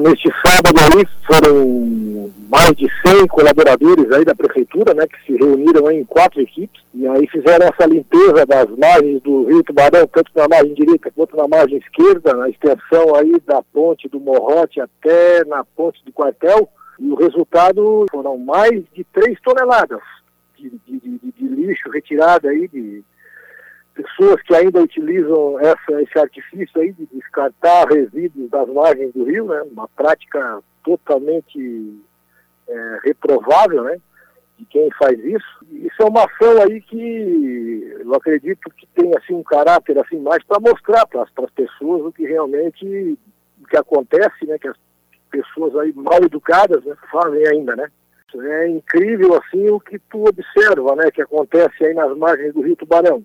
neste sábado aí foram mais de 100 colaboradores aí da prefeitura, né, que se reuniram em quatro equipes e aí fizeram essa limpeza das margens do Rio Tubarão, tanto na margem direita quanto na margem esquerda, na extensão aí da ponte do Morrote até na ponte do quartel. E o resultado foram mais de 3 toneladas de, de, de, de lixo retirado aí de pessoas que ainda utilizam essa, esse artifício aí de descartar resíduos das margens do rio, né? Uma prática totalmente é, reprovável, né? De quem faz isso. Isso é uma ação aí que eu acredito que tem assim um caráter assim mais para mostrar para as pessoas o que realmente o que acontece, né? Que as pessoas aí mal educadas né, fazem ainda, né? É incrível assim o que tu observa, né? Que acontece aí nas margens do Rio Tubarão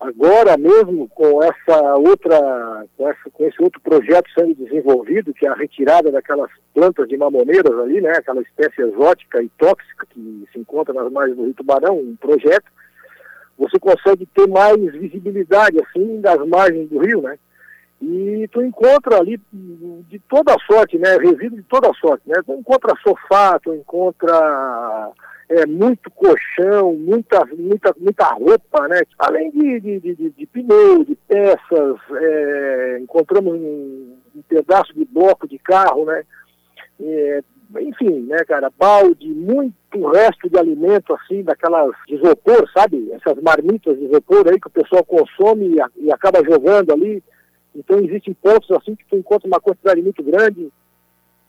agora mesmo com essa outra, com, essa, com esse outro projeto sendo desenvolvido, que é a retirada daquelas plantas de mamoneiras ali, né, aquela espécie exótica e tóxica que se encontra nas margens do Rio Tubarão, um projeto, você consegue ter mais visibilidade assim das margens do rio, né? E tu encontra ali de toda sorte, né? Resíduo de toda sorte, né? Tu encontra sofá, tu encontra é, muito colchão, muita, muita, muita roupa, né? Além de, de, de, de pneu, de peças, é, encontramos um, um, pedaço de bloco de carro, né? É, enfim, né, cara, balde, muito resto de alimento, assim, daquelas de isopor, sabe? Essas marmitas de isopor aí que o pessoal consome e, e acaba jogando ali. Então existem pontos assim que tu encontra uma quantidade muito grande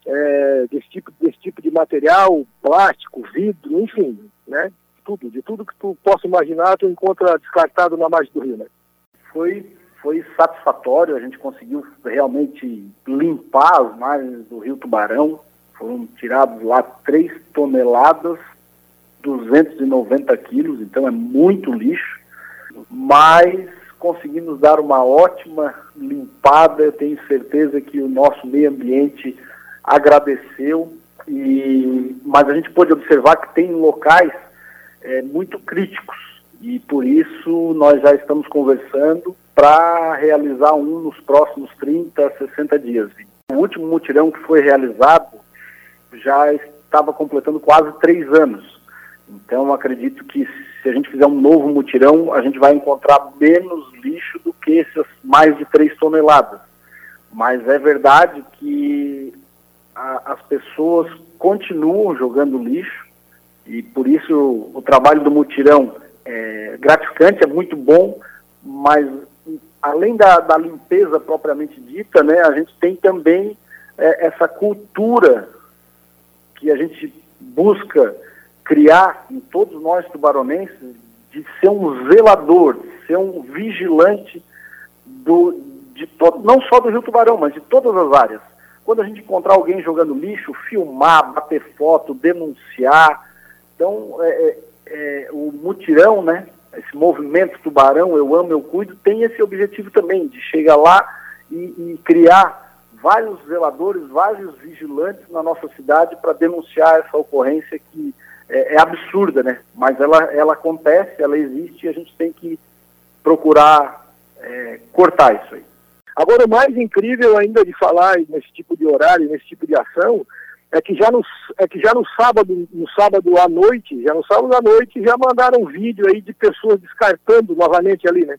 é, desse, tipo, desse tipo de material, plástico, vidro, enfim, né? Tudo, de tudo que tu possa imaginar, tu encontra descartado na margem do rio, né? Foi, foi satisfatório, a gente conseguiu realmente limpar as margens do rio Tubarão, foram tirados lá 3 toneladas, 290 quilos, então é muito lixo, mas conseguimos dar uma ótima limpada, eu tenho certeza que o nosso meio ambiente agradeceu, e, mas a gente pôde observar que tem locais é, muito críticos e por isso nós já estamos conversando para realizar um nos próximos 30, 60 dias. O último mutirão que foi realizado já estava completando quase três anos. Então acredito que se a gente fizer um novo mutirão, a gente vai encontrar menos lixo do que essas mais de três toneladas. Mas é verdade que as pessoas continuam jogando lixo e por isso o trabalho do mutirão é gratificante, é muito bom, mas além da, da limpeza propriamente dita, né, a gente tem também é, essa cultura que a gente busca criar em todos nós tubaronenses de ser um zelador, de ser um vigilante do, de não só do Rio Tubarão, mas de todas as áreas. Quando a gente encontrar alguém jogando lixo, filmar, bater foto, denunciar. Então, é, é, é, o mutirão, né? Esse movimento tubarão, eu amo, eu cuido, tem esse objetivo também, de chegar lá e, e criar vários zeladores, vários vigilantes na nossa cidade para denunciar essa ocorrência que é, é, absurda, né? Mas ela, ela acontece, ela existe e a gente tem que procurar é, cortar isso aí. Agora, o mais incrível ainda de falar nesse tipo de horário, nesse tipo de ação, é que já no, é que já no sábado, no sábado à noite, já no sábado à noite, já mandaram um vídeo aí de pessoas descartando novamente ali, né?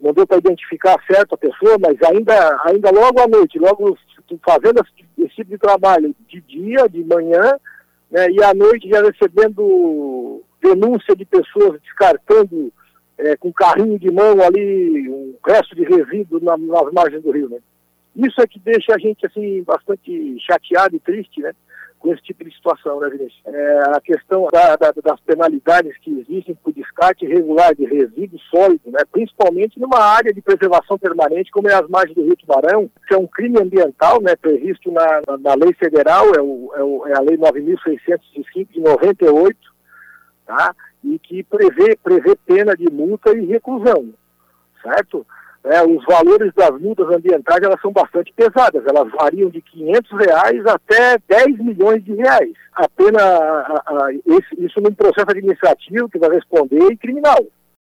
Não deu para identificar certo a pessoa, mas ainda, ainda logo à noite, logo fazendo esse tipo de trabalho de dia, de manhã, né, e à noite já recebendo denúncia de pessoas descartando é, com carrinho de mão ali, um resto de resíduo na, nas margens do rio, né? Isso é que deixa a gente, assim, bastante chateado e triste, né? Com esse tipo de situação, né, Vinícius? É, a questão da, da, das penalidades que existem por descarte irregular de resíduos sólidos, né? Principalmente numa área de preservação permanente, como é as margens do Rio Tubarão, que é um crime ambiental, né? Previsto na, na, na lei federal, é, o, é, o, é a lei 9.605 de 98, tá? e que prevê, prevê pena de multa e reclusão, certo? É, os valores das multas ambientais elas são bastante pesadas, elas variam de 500 reais até 10 milhões de reais. A pena, a, a, esse, isso num processo administrativo que vai responder e criminal.